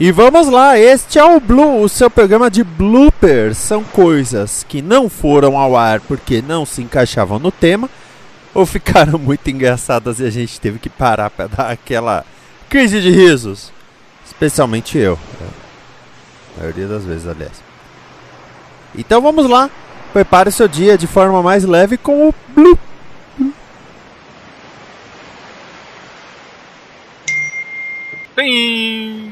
E vamos lá, este é o Blue, o seu programa de bloopers. São coisas que não foram ao ar porque não se encaixavam no tema ou ficaram muito engraçadas e a gente teve que parar para dar aquela crise de risos. Especialmente eu. A maioria das vezes, aliás. Então vamos lá. Prepare o seu dia de forma mais leve com o Blue. Pim!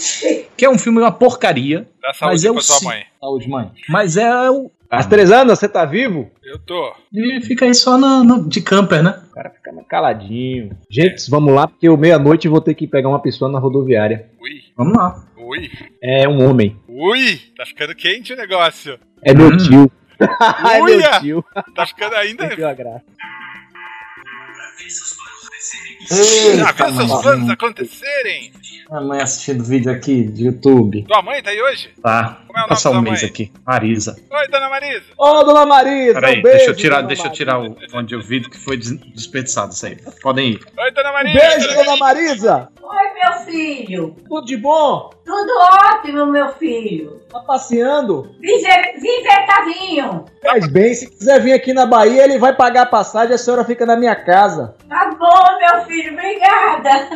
Que é um filme uma porcaria. Dá mas saúde é pra sua mãe. Saúde, mãe. Mas é o. Astresana, você tá vivo? Eu tô. Ele fica aí só na, na- de camper, né? O cara fica caladinho. Gente, vamos lá, porque eu meia-noite vou ter que pegar uma pessoa na rodoviária. Ui, Vamos lá. ui, É um homem. ui! Tá ficando quente o negócio. É meu Hum. tio. é meu tio. Tá ficando ainda. Perdeu a graça. Já viu seus planos acontecerem? A mãe assistindo vídeo aqui de YouTube. Tua mãe tá aí hoje? Tá. Como é passar um da mês mãe? aqui. Marisa. Oi, dona Marisa. Ô, dona Marisa, Peraí, um beijo. deixa eu tirar, deixa eu tirar o fone de ouvido que foi des- desperdiçado isso aí. Podem ir. Oi, dona Um Marisa. beijo, dona Marisa. Oi, meu filho. Tudo de bom? Tudo ótimo, meu filho. Tá passeando? Vive, vive Tavinho. Faz bem, se quiser vir aqui na Bahia, ele vai pagar a passagem, a senhora fica na minha casa. Tá bom, meu filho. Obrigada.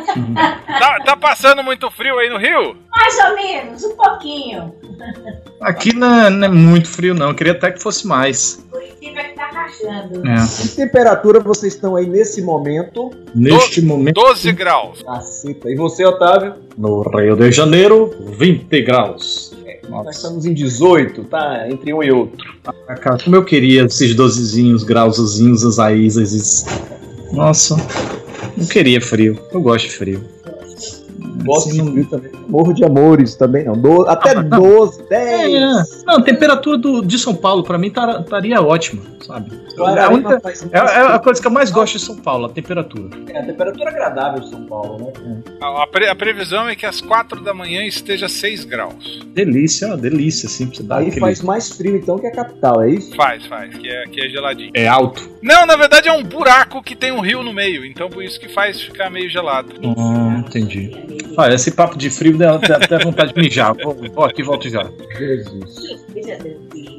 Tá, tá passando muito frio aí no Rio? Mais ou menos, um pouquinho. Aqui não é, não é muito frio, não. Eu queria até que fosse mais. Curitiba que tá rachando. É. Que temperatura vocês estão aí nesse momento? Neste momento. 12 graus. Caceta. E você, Otávio? No Rio de Janeiro, 20 graus. Nós estamos em 18, tá? Entre um e outro. Ah, cara, como eu queria esses dozezinhos, grauzinhos, as aízes. Nossa, não queria frio. Eu gosto de frio. Gosto Assim, de frio também. Morro de amores também, não. Do- até Ah, não. 12, É, 10. não, a temperatura do, de São Paulo pra mim tá- estaria ótima, sabe? É a, única, é, é a coisa que eu mais gosto de São Paulo, a temperatura. É, a temperatura agradável de São Paulo, né? A, a pre- a previsão é que às 4 da manhã esteja 6 graus. Delícia, uma delícia, assim, pra você dar Aí aquele... faz mais frio então que a capital, é isso? Faz, faz, que é, que é geladinho. É alto. Não, na verdade é um buraco que tem um rio no meio, então por isso que faz ficar meio gelado. Hum, entendi. Olha, esse papo de frio dá até vontade de mijar. Vou, vou aqui volto já. Jesus.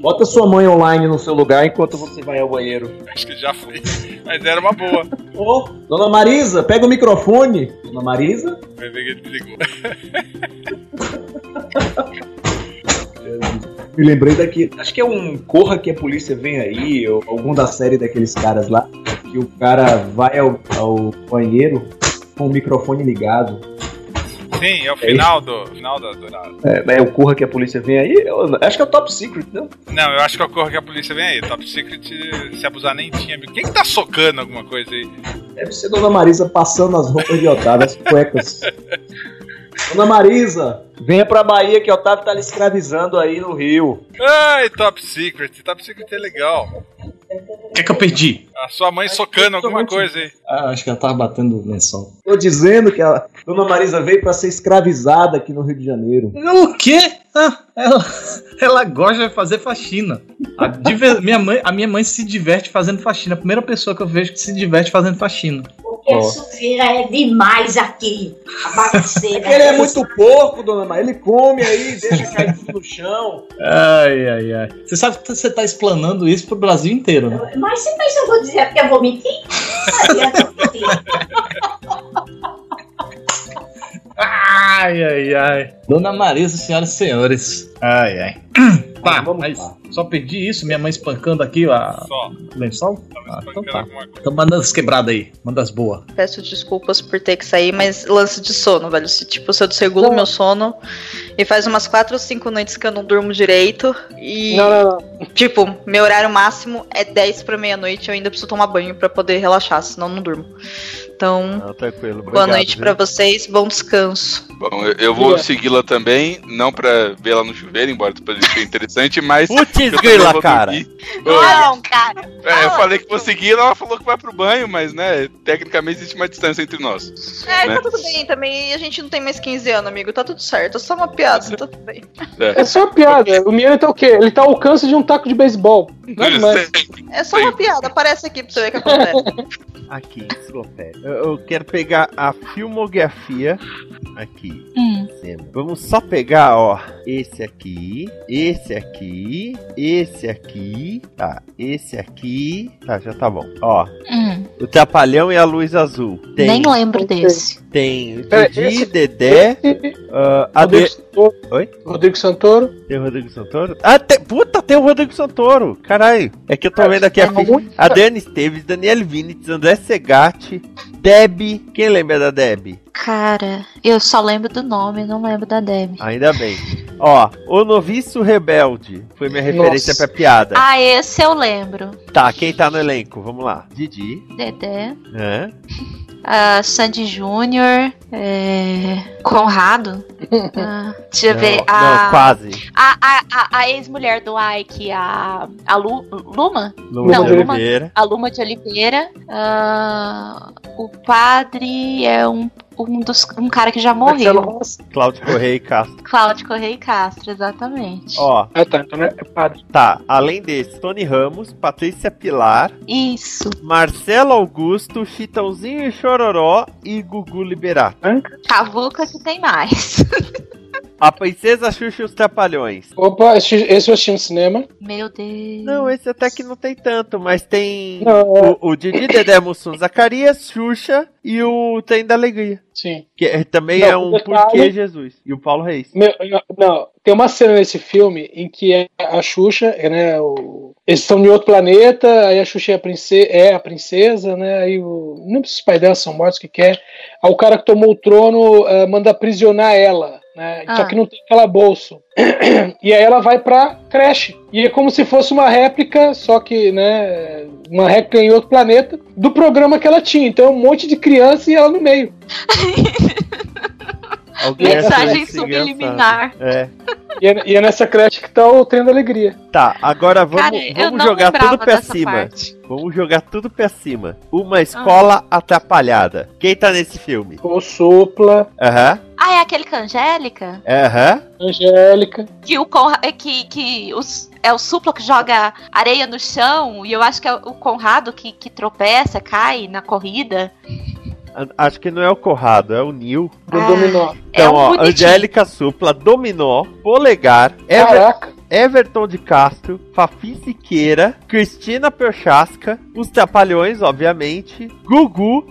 Bota sua mãe online no seu lugar enquanto você vai ao banheiro. Acho que já foi. Mas era uma boa. Ô, dona Marisa, pega o microfone. Dona Marisa? Vai ver que ele desligou. Me lembrei daqui. Acho que é um Corra que a polícia vem aí, ou algum da série daqueles caras lá, que o cara vai ao, ao banheiro com o microfone ligado. Sim, é o final do. Final da. do- da- É, é o Corra que a polícia vem aí? Eu- acho que é o Top Secret, não? Não, eu acho que ocorre que a polícia vem aí. Top Secret, se abusar, nem tinha. Quem que tá socando alguma coisa aí? Deve ser Dona Marisa passando as roupas de Otávio, as cuecas. Dona Marisa, venha pra Bahia que Otávio tá lhe escravizando aí no Rio. Ai, Top Secret. Top Secret é legal. O que é que eu perdi? A sua mãe socando alguma coisa aí. Ah, acho que ela tava batendo o lençol. Tô dizendo que a Dona Marisa veio pra ser escravizada aqui no Rio de Janeiro. O quê? Ah, ela, ela gosta de fazer faxina. A, diver- minha mãe, a minha mãe se diverte fazendo faxina. A primeira pessoa que eu vejo que se diverte fazendo faxina. Sujeira é demais aqui. A bagaceira. Ele é muito porco, Dona Marisa. Ele come aí, deixa cair tudo no chão. Ai, ai, ai. Você sabe que você tá explanando isso pro Brasil inteiro, né? Mas você pensa que eu vou dizer porque eu vou mentir? Mentir. Ai, ai, ai. Dona Marisa, senhoras e senhores. Ai, ai. Tá, vamos mas lá. Só perdi isso, minha mãe espancando aqui a Só. o lençol. Tava Ah, então tá. Então manda as quebradas aí, manda as boas. Peço desculpas por ter que sair, mas lance de sono, velho. Se, tipo, se eu desregulo meu sono E faz umas quatro ou cinco noites que eu não durmo direito. E, Não, não, não. tipo, meu horário máximo é 10 pra meia-noite. Eu ainda preciso tomar banho pra poder relaxar, senão eu não durmo. Então, Não, tranquilo. boa obrigado, noite pra vocês, bom descanso. Bom, eu, eu vou Obrigado. segui-la também, não pra ver ela no chuveiro, embora pareça interessante, mas. Putz, eu também grila, vou cara. dormir. Não, cara. É, eu falei que vou seguir, ela falou que vai pro banho, mas, né, tecnicamente existe uma distância entre nós. É, né? tá tudo bem também. A gente não tem mais 15 anos, amigo. Tá tudo certo. É só uma piada, tá tudo bem. É só uma piada. O Miano tá o quê? Ele tá ao alcance de um taco de beisebol. Mais. É só uma piada. Aparece aqui pra você ver o que acontece. Aqui, enciclopédia. Eu, eu quero pegar a filmografia aqui. Hum. Vamos só pegar, ó, esse aqui, esse aqui, esse aqui, tá, esse aqui, tá, já tá bom. Ó, Hum. o Trapalhão e a Luz Azul. Tem, Nem lembro desse. tem Pera, Didi, esse- Dedé, a Rodrigo. Santoro. Oi? Rodrigo Santoro. Tem o Rodrigo Santoro? Ah, tem... puta, tem o Rodrigo Santoro. Caralho. É que eu tô vendo aqui a, Tem fi... muito- a Dani Esteves, Daniel Vinitz, André Segatti, Deb. Quem lembra da Deb? Cara, eu só lembro do nome, não lembro da Debbie. Ainda bem. Ó, O Noviço Rebelde. Foi minha referência Nossa. pra piada. Ah, esse eu lembro. Tá, quem tá no elenco? Vamos lá. Didi. Dedé, Hã? ah, Sandy Júnior, é, Conrado. Ah, deixa eu Não, ver. não, A, quase. a, a, a, a ex-mulher do Ike, a, a Lu, Luma? Luma Não, de Luma- Oliveira. A Luma de Oliveira. Ah, o padre é um, um, dos, um cara que já Marcelo morreu. Rossi. Cláudio Correia e Castro. Cláudio Correia e Castro, exatamente. Ó, Ah, tá. Então é padre. tá. Além desse, Tony Ramos, Patrícia Pilar, Isso. Marcelo Augusto, Chitãozinho e Chororó e Gugu Liberato. Cavuca que tem mais. A Princesa Xuxa e os Trapalhões. Opa, esse, esse eu assisti no cinema. Meu Deus. Não, esse até que não tem tanto, mas tem Não, é- o, o Didi Dedé Mussum Zacarias, Xuxa e o Trem da Alegria. Sim. Que é- também Não, é um detalhe- Porquê Jesus. E o Paulo Reis. Meu, não, tem uma cena nesse filme em que é a Xuxa, é, né, o- eles estão em outro planeta, aí a Xuxa é a, princesa, é a princesa, né, aí o, não se os pais dela são mortos, o que quer. Aí o cara que tomou o trono eh, manda aprisionar ela, né, só Ah. que não tem calabouço. e aí ela vai pra creche. E é como se fosse uma réplica, só que, né, uma réplica em outro planeta, do programa que ela tinha. Então é um monte de criança e ela no meio. Mensagem subliminar. É. E é, e é nessa creche que tá o trem da alegria. Tá, agora vamos, Cara, vamos jogar tudo pra cima. parte. Vamos jogar tudo pra cima. Uma escola atrapalhada. Quem tá nesse filme? O Supla, Aham, Ah, é aquele com a Angélica? aham. Angélica. Que o Conra... é que, que os... é o Supla que joga areia no chão e eu acho que é o Conrado que, que tropeça, cai na corrida. Acho que não é o Corrado, é o Nil. do Ah, Dominó. É Então, um ó, bonitinho. Angélica Supla, Dominó, Polegar, Ever- Caraca. Everton de Castro, Fafi Siqueira, Cristina Prochaska, Os Trapalhões, obviamente, Gugu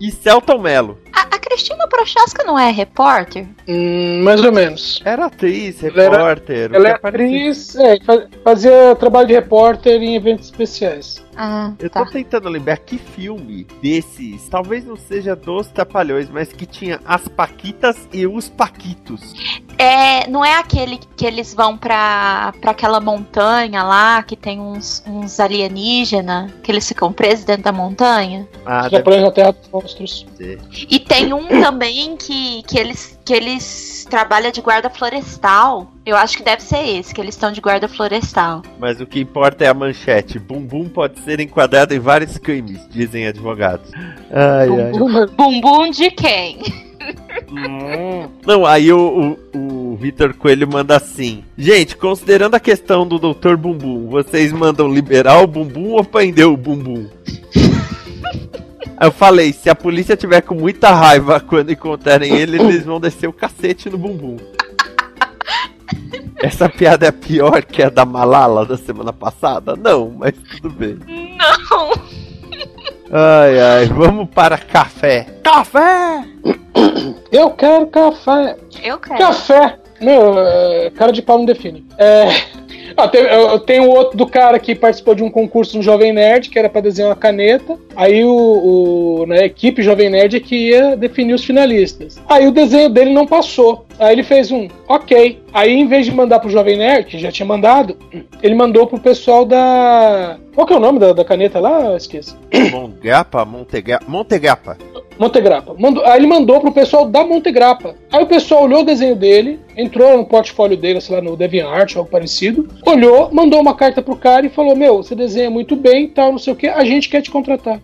e Celton Mello. A, a Cristina Prochaska não é repórter? Hum, mais ou menos. Era atriz, Ela era- repórter. Ela é aparecia. atriz, é, fa- fazia trabalho de repórter em eventos especiais. Ah, Eu tá. tô tentando lembrar que filme desses, talvez não seja dos Trapalhões, mas que tinha as Paquitas e os Paquitos. É, não é aquele que eles vão pra, pra aquela montanha lá, que tem uns, uns alienígenas, que eles ficam presos dentro da montanha? Ah, Os deve Trapalhões na Terra dos Monstros. E tem um também que, que, eles, que eles trabalham de guarda florestal. Eu acho que deve ser esse, que eles estão de guarda florestal. Mas o que importa é a manchete. Bumbum pode ser enquadrado em vários crimes, dizem advogados. Ai, ai. Bumbum de quem? Não, aí o, o, o Vitor Coelho manda assim: Gente, considerando a questão do Dr. Bumbum, vocês mandam liberar o bumbum ou prender o bumbum? Eu falei: se a polícia tiver com muita raiva quando encontrarem ele, eles vão descer o cacete no bumbum. Essa piada é pior que a da Malala da semana passada? Não, mas tudo bem. Não! Ai, ai, vamos para café. Café! Eu quero café. Eu quero. Café! Meu, é, cara de pau não define. É. Ah, tem, eu, tenho outro do cara que participou de um concurso no Jovem Nerd, que era pra desenhar uma caneta. Aí o, o- né, a equipe Jovem Nerd é que ia definir os finalistas. Aí o desenho dele não passou. Aí ele fez um ok. Aí, em vez de mandar pro Jovem Nerd, que já tinha mandado, ele mandou pro pessoal da. Qual que é o nome da, da caneta lá? Eu Esqueci. Mongapa, Montega... Montegrappa. Montegrappa. Mandou, aí ele mandou pro pessoal da Montegrappa. Aí o pessoal olhou o desenho dele, entrou no portfólio dele, sei lá, no DeviantArt, algo parecido, olhou, mandou uma carta pro cara e falou: Meu, você desenha muito bem, tal, não sei o que, a gente quer te contratar.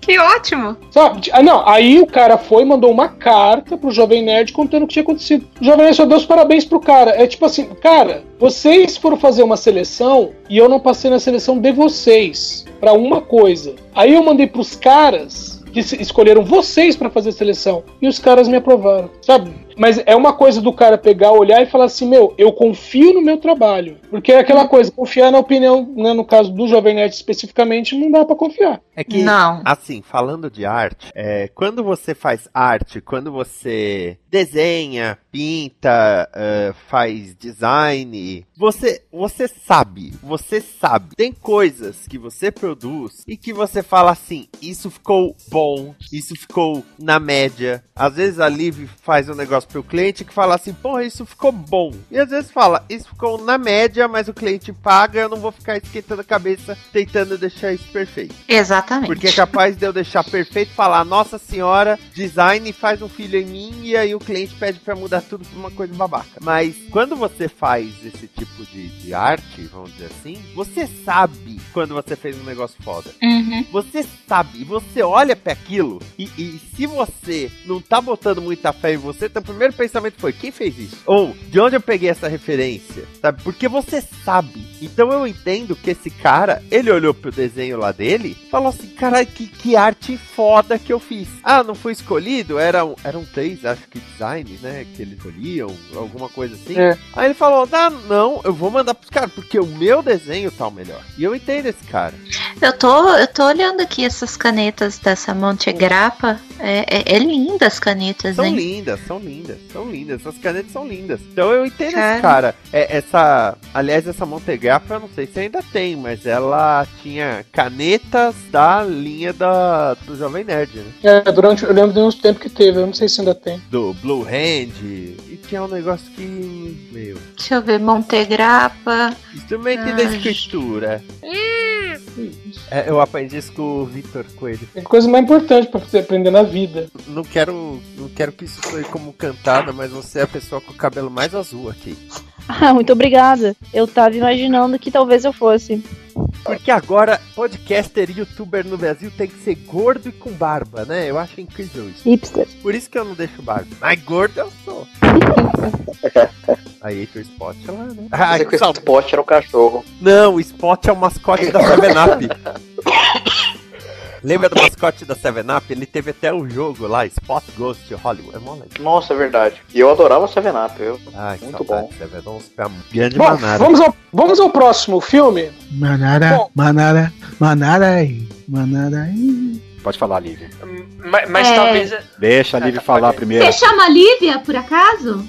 Que ótimo! Sabe? Ah, não, aí o cara foi e mandou uma carta pro Jovem Nerd contando o que tinha acontecido. O Jovem Nerd só deu os parabéns pro cara. É tipo assim, cara, vocês foram fazer uma seleção e eu não passei na seleção de vocês pra uma coisa. Aí eu mandei pros caras que escolheram vocês pra fazer a seleção e os caras me aprovaram, sabe? Mas é uma coisa do cara pegar, olhar e falar assim: meu, eu confio no meu trabalho. Porque é aquela coisa, confiar na opinião, né, no caso do Jovem Nerd especificamente, não dá pra confiar. É que, Não. assim, falando de arte, é, quando você faz arte, quando você desenha, pinta, é, faz design, você, você sabe, você sabe. Tem coisas que você produz e que você fala assim, isso ficou bom, isso ficou na média. Às vezes a Liv faz um negócio pro cliente que fala assim, porra, isso ficou bom. E às vezes fala, isso ficou na média, mas o cliente paga, eu não vou ficar esquentando a cabeça tentando deixar isso perfeito. Exatamente. Porque é capaz de eu deixar perfeito, falar, nossa senhora, design faz um filho em mim, e aí o cliente pede pra mudar tudo pra uma coisa babaca. Mas quando você faz esse tipo de, de arte, vamos dizer assim, você sabe quando você fez um negócio foda. Uhum. Você sabe, você olha pra aquilo, e, e se você não tá botando muita fé em você, primeiro pensamento foi, quem fez isso? Ou, de onde eu peguei essa referência? Sabe? Porque você sabe. Então eu entendo que esse cara, ele olhou pro desenho lá dele, falou assim, caralho, que, que arte foda que eu fiz. Ah, não foi escolhido? Eram, eram três, acho que design, né, que eles escolhiam, alguma coisa assim. É. Aí ele falou, ah, não, eu vou mandar pros caras, porque o meu desenho tá o melhor. E eu entendo esse cara. Eu tô, eu tô olhando aqui essas canetas dessa Monte Grappa. É, é, é linda as canetas, São hein? lindas, são lindas, são lindas. Essas canetas são lindas. Então eu entendo Cara. esse cara. É, essa. Aliás, essa Montegrappa, eu não sei se ainda tem, mas ela tinha canetas da linha da, do Jovem Nerd, né? É, durante, eu lembro de uns tempos que teve, eu não sei se ainda tem. Do Blue Hand. E tinha um negócio que. Meu. Deixa eu ver, Monte Grappa. Instrumento Ai. da escritura. É, eu aprendi isso com o Vitor Coelho. É coisa mais importante pra você aprender na vida. Não quero, não quero que isso soe como cantada, mas você é a pessoa com o cabelo mais azul aqui. Ah, muito obrigada. Eu tava imaginando que talvez eu fosse. Porque agora, podcaster e youtuber no Brasil tem que ser gordo e com barba, né? Eu acho incrível isso. Hipster. Por isso que eu não deixo barba. Mas gordo eu sou. Aí entra o Spot lá, né? É que o Spot era o cachorro. Não, o Spot é o mascote da 7-Up. Lembra do mascote da 7-Up? Ele teve até o jogo lá, Spot Ghost Hollywood. É mó legal. Nossa, é verdade. E eu adorava Seven Up, eu. Ai, Muito saudade, bom. 7 Up. Pra grande Bom, manada. vamos ao, vamos ao próximo filme. Manara, Bom. manara, manara aí, manara aí. Pode falar, Lívia. Mas, mas É. talvez. Deixa a Lívia falar primeiro. Você chama Lívia, por acaso?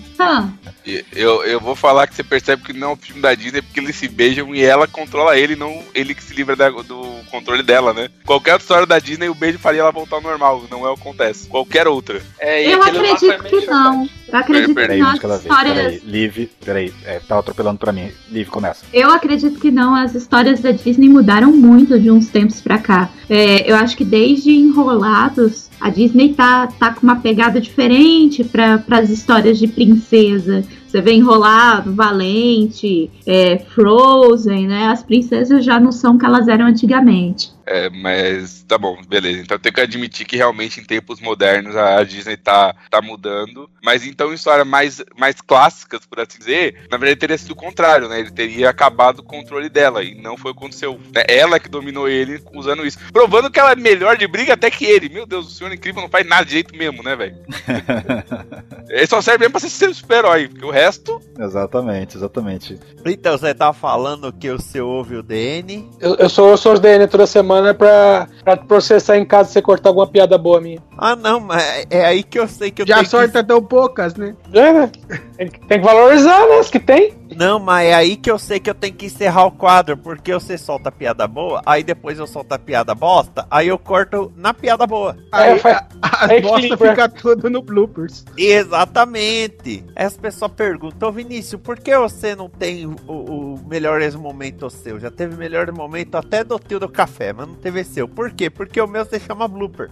E Eu, eu vou falar que você percebe que não é um filme da Disney porque eles se beijam e ela controla ele, não ele que se livra da- do controle dela, né? Qualquer outra história da Disney, o beijo faria ela voltar ao normal, não é o que acontece. Qualquer outra. É, Eu acredito que não. Eu acredito Peraí, que não. As vez. Peraí, histórias. Liv, peraí, é, tá atropelando pra mim. Liv, começa. Eu acredito que não. As histórias da Disney mudaram muito de uns tempos pra cá. É, eu acho que desde Enrolados, a Disney tá, tá com uma pegada diferente para as histórias de princesa. Você vê Enrolado, Valente, é, Frozen, né? As princesas já não são o que elas eram antigamente. É, mas tá bom, beleza. Então tem que admitir que realmente em tempos modernos a Disney tá, tá mudando. Mas então em histórias mais, mais clássicas, por assim dizer, na verdade teria sido o contrário, né? Ele teria acabado o controle dela. E não foi o que aconteceu. né? Ela que dominou ele usando isso. Provando que ela é melhor de briga até que ele. Meu Deus, o senhor incrível não faz nada de jeito mesmo, né, velho? ele só serve mesmo pra ser um super-herói. Porque o resto. Exatamente, exatamente. Então, você tá falando que o seu ouve o DN? Eu, eu sou eu sou os DN toda semana pra, pra processar em casa se você cortar alguma piada boa minha. Ah, não, mas é- é aí que eu sei que eu Já tenho sorte tão poucas, né? É, né? Tem, que- tem que valorizar, né? As que tem. Não, mas é aí que eu sei que eu tenho que encerrar o quadro, porque você solta a piada boa, aí depois eu solto a piada bosta, aí eu corto na piada boa. Aí, faz- a, a aí bosta equilibra. fica tudo no bloopers. Exatamente. As pessoas perguntam, "Ô, Vinícius, por que você não tem o, o melhores momento seu? Já teve melhor momento até do tio do café, mas não teve seu. Por quê? Porque o meu se chama blooper.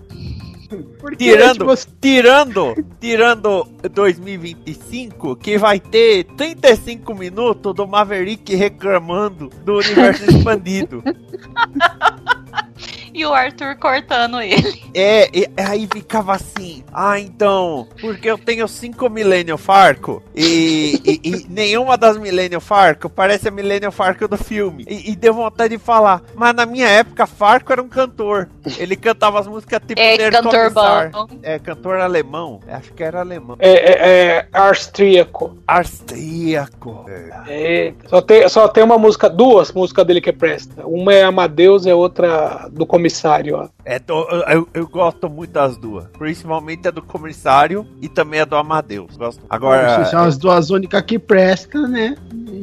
Porque Tirando, tipo, tirando, tirando 2025, que vai ter 35 minutos do Maverick reclamando do universo expandido. E o Arthur cortando ele. É, e aí ficava assim, ah, então, porque eu tenho cinco Millennium Farco e, e- e nenhuma das Millennium Farco parece a Millennium Farco do filme. E, e deu vontade de falar, mas na minha época Farco era um cantor. Ele cantava as músicas tipo É, Der cantor Kommissar. bom. É, cantor alemão. Acho que era alemão. É, é, é austríaco. Austríaco. É, só, tem, só tem uma música, duas músicas dele que presta. Uma é Amadeus e a outra do comissário. Ó. É, do- eu, eu- gosto muito das duas. Principalmente a do comissário e também a do Amadeus. Gosto. Agora. são as duas únicas que prestam, né?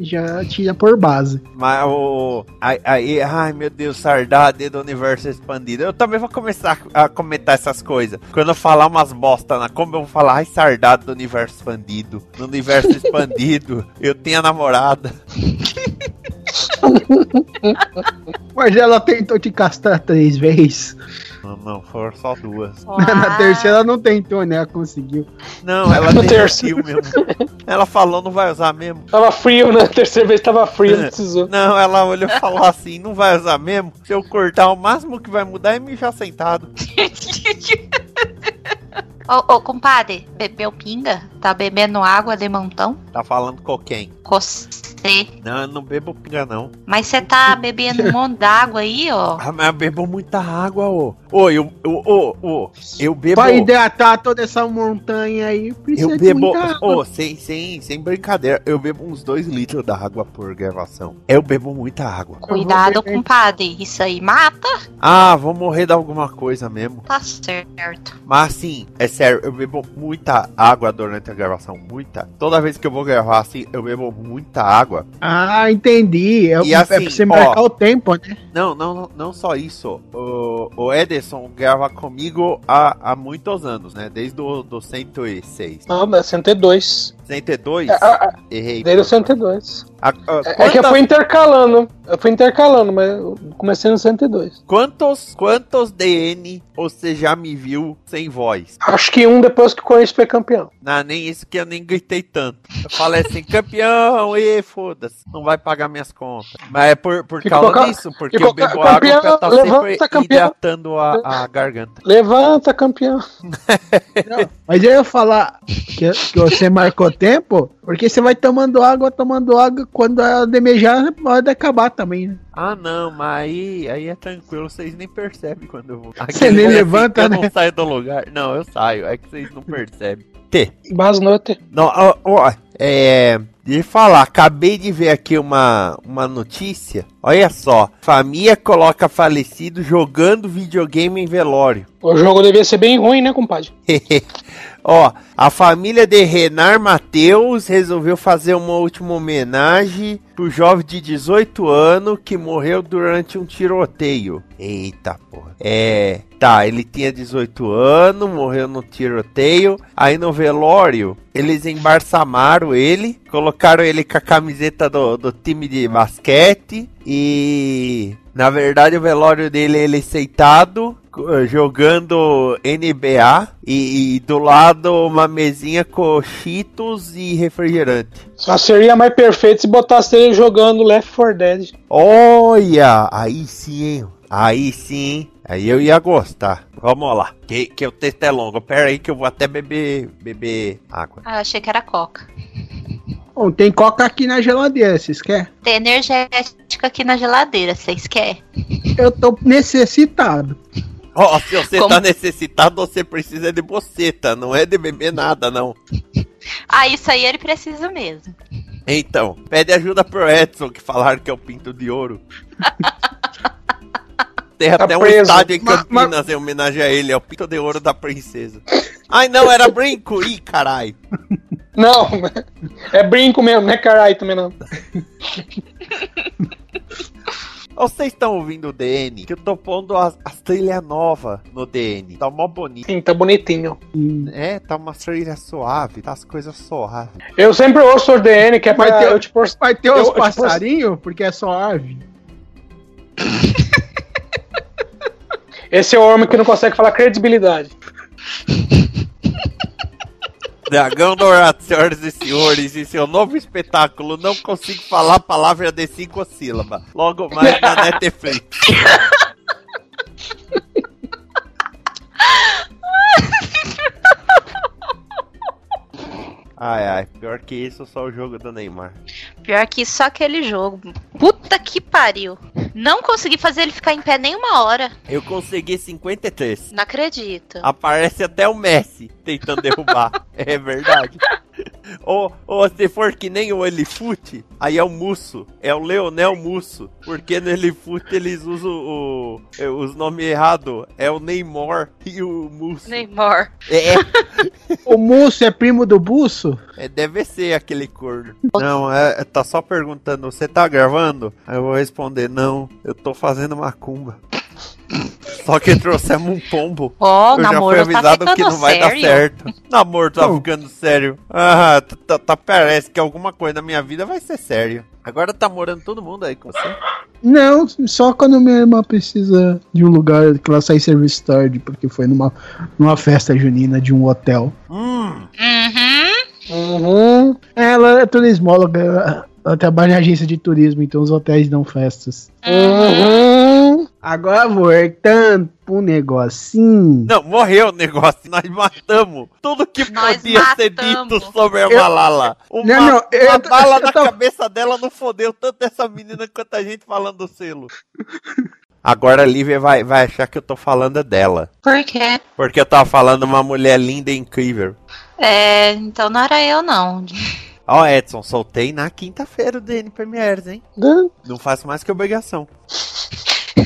Já tira por base. Mas o. Aí, aí- ai meu Deus, saudade do universo expandido. Eu também vou começar a comentar essas coisas. Quando eu falar umas bosta na como eu vou falar, ai, saudade do universo expandido. No universo expandido, eu tenho a namorada. Mas ela tentou te castrar três vezes. Não, não, foram só duas. Na terceira não tentou, né? Ela conseguiu. Não, ela No desistiu mesmo. Ela falou, não vai usar mesmo. Tava frio, né? Terceira vez tava frio, não precisou. Não, ela olhou e falou assim: não vai usar mesmo? Se eu cortar, o máximo que vai mudar é mijar sentado. Ô, ô, compadre, bebeu pinga? Tá bebendo água de montão? Tá falando com quem? Você. Não, eu não bebo pinga, não. Mas você tá bebendo um monte d'água aí, ó. Ah, mas eu bebo muita água, ô. Ô, eu, eu, ô, ô, eu bebo. Pra hidratar toda essa montanha aí, precisa Eu de bebo. muita água. Ô, sem, sem, sem brincadeira, eu bebo uns 2 litros d'água por gravação. Eu bebo muita água. Cuidado, compadre. Isso aí mata? Ah, vou morrer de alguma coisa mesmo. Tá certo. Mas assim, é sério, eu bebo muita água durante a gravação. Muita. Toda vez que eu vou gravar assim, eu bebo muita água. Ah, entendi. É, E é assim, pra você ó, marcar o tempo, né? Não, não, não, só isso. O, o Ederson grava comigo há, há muitos anos, né? Desde o do 106. Não, é 102. 102? É, a- a- Errei. O 102. A- a- É, é que eu fui intercalando. Eu fui intercalando, mas eu comecei no 102. Quantos, quantos DN você já me viu sem voz? Acho que um depois que o Corinthians foi campeão. Não, nem isso que eu nem gritei tanto. Eu falei assim, campeão, e foda-se, não vai pagar minhas contas. Mas é por, por causa ca- disso, porque eu bebo ca- água campeão, pra tá levanta, sempre campeão. hidratando a, a garganta. Levanta, campeão. Mas eu ia falar que, que você marcou tempo, porque você vai tomando água, tomando água, quando ela demejar, pode acabar também, né? Ah, não, mas aí, aí é tranquilo, vocês nem percebem quando eu vou. Você nem levanta, eu né? não saio do lugar. Não, eu saio, é que vocês não percebem. T. Boas noites. Não, ó, ó, é. De falar, acabei de ver aqui uma, uma notícia. Olha só, família coloca falecido jogando videogame em velório. O jogo devia ser bem ruim, né, compadre? Ó, a família de Renar Mateus resolveu fazer uma última homenagem pro jovem de 18 anos que morreu durante um tiroteio. Eita porra. É, tá, ele tinha 18 anos, morreu no tiroteio. Aí no velório, eles embarçamaram ele, colocaram ele com a camiseta do, do time de basquete e na verdade o velório dele ele sentado co- jogando NBA e, e do lado uma mesinha com cheetos e refrigerante. Só seria mais perfeito se botasse ele jogando Left 4 Dead. Olha, aí sim, hein? Aí sim, hein? aí eu ia gostar. Vamos lá, que, que o texto é longo. Pera aí que eu vou até beber, beber água. Ah, achei que era coca. Bom, tem coca aqui na geladeira, vocês querem? Tem energética aqui na geladeira, vocês querem? Eu tô necessitado. Ó, se você Como- tá necessitado, você precisa de boceta, não é de beber nada, não. Ah, isso aí ele precisa mesmo. Então, pede ajuda pro Edson, que falaram que é o pinto de ouro. Tem Tá até um preso. estádio em Ma- Campinas em homenagem a ele, é o pinto de ouro da princesa. Ai não, era brinco! Ih, carai! Não, é brinco mesmo, não é carai também não. Vocês estão ouvindo o DN? Que eu tô pondo as, as trilhas novas no DN. Tá mó bonito. Sim, tá bonitinho. É, tá uma trilha suave, tá as coisas suaves. Eu sempre ouço o DN, que é pra Vai ter, eu te por- vai ter eu- te por- passarinhos, porque é só ave. Esse é o homem que não consegue falar credibilidade. Dragão Dourado, senhoras e senhores, em seu novo espetáculo, não consigo falar a palavra de cinco sílabas. Logo mais na Netflix. Ai, ai, pior que isso, só o jogo do Neymar. Pior que só aquele jogo. Puta que pariu. Não consegui fazer ele ficar em pé nem uma hora. Eu consegui 53. Não acredito. Aparece até o Messi tentando derrubar. é verdade. Ou, ou se for que nem o Elifute, aí é o Musso. É o Leonel Musso. Porque no Elifute eles usam o, é, os nomes errados. É o Neymar e o Musso. Neymar. É, O Musso é primo do Busso? é, deve ser aquele corno. Não, é, tá só perguntando, você tá gravando? Aí eu vou responder, não, eu tô fazendo macumba. Só que trouxemos um pombo. Ó, o eu já namoro fui tá avisado que ficando não vai dar sério. certo. Namoro tá ficando sério. Ah, tá, tá- tá- parece que alguma coisa na minha vida vai ser sério. Agora tá morando todo mundo aí com você? Não, só quando minha irmã precisa de um lugar que ela sai serviço tarde, porque foi numa, numa festa junina de um hotel. Hum, Uhum. Ela é turismóloga, ela trabalha em agência de turismo, então os hotéis dão festas. Uhum. Agora voltando pro negocinho. não, morreu o negócio, nós matamos tudo que Nós podia ser matamos. dito sobre a Eu- Malala. Uma, Não, não, eu uma bala eu na tô- cabeça dela não fodeu tanto essa menina quanto a gente falando do selo. Agora a Lívia vai, vai achar que eu tô falando dela. Por quê? Porque eu tava falando uma mulher linda e incrível. É, então não era eu, não. Ó, Edson, soltei na quinta-feira o DN Premieres, hein? Não faço mais que obrigação.